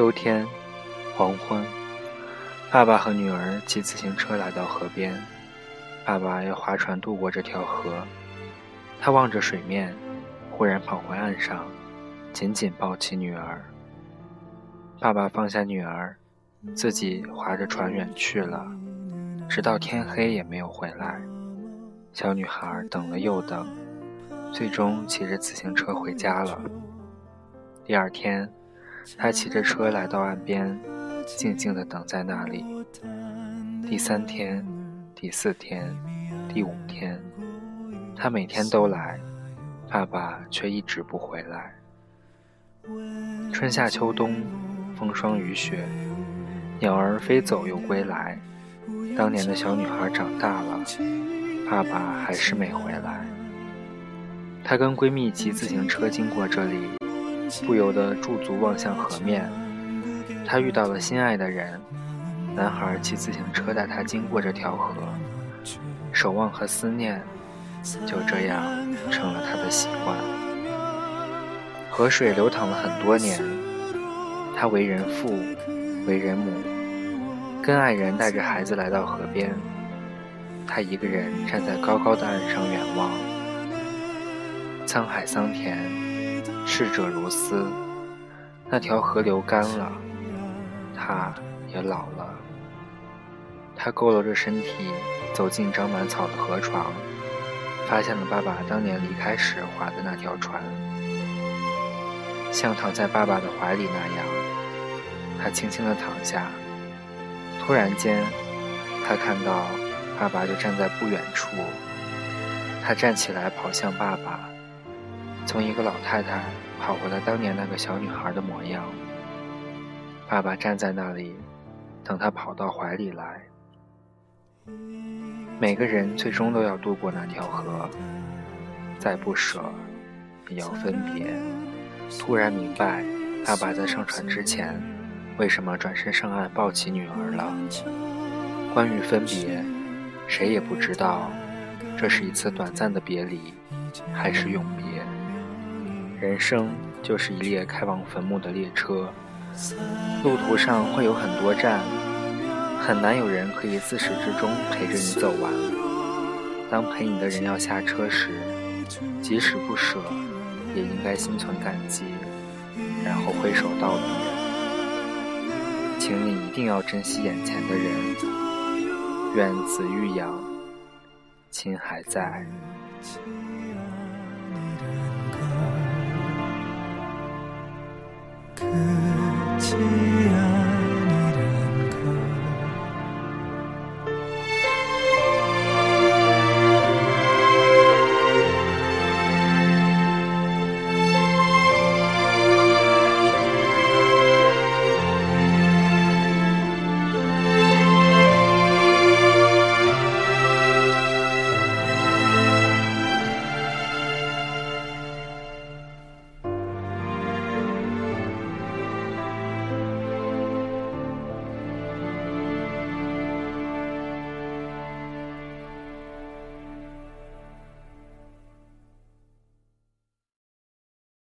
秋天，黄昏，爸爸和女儿骑自行车来到河边。爸爸要划船渡过这条河，他望着水面，忽然跑回岸上，紧紧抱起女儿。爸爸放下女儿，自己划着船远去了，直到天黑也没有回来。小女孩等了又等，最终骑着自行车回家了。第二天。他骑着车来到岸边，静静地等在那里。第三天、第四天、第五天，他每天都来，爸爸却一直不回来。春夏秋冬，风霜雨雪，鸟儿飞走又归来。当年的小女孩长大了，爸爸还是没回来。她跟闺蜜骑自行车经过这里。不由得驻足望向河面，他遇到了心爱的人。男孩骑自行车带他经过这条河，守望和思念就这样成了他的习惯。河水流淌了很多年，他为人父，为人母，跟爱人带着孩子来到河边，他一个人站在高高的岸上远望，沧海桑田。逝者如斯，那条河流干了，他也老了。他佝偻着身体走进长满草的河床，发现了爸爸当年离开时划的那条船。像躺在爸爸的怀里那样，他轻轻地躺下。突然间，他看到爸爸就站在不远处。他站起来跑向爸爸。从一个老太太跑回了当年那个小女孩的模样。爸爸站在那里，等她跑到怀里来。每个人最终都要渡过那条河，再不舍，也要分别。突然明白，爸爸在上船之前，为什么转身上岸抱起女儿了。关于分别，谁也不知道，这是一次短暂的别离，还是永别。人生就是一列开往坟墓的列车，路途上会有很多站，很难有人可以自始至终陪着你走完。当陪你的人要下车时，即使不舍，也应该心存感激，然后挥手道别。请你一定要珍惜眼前的人，愿子欲养，亲还在。可见。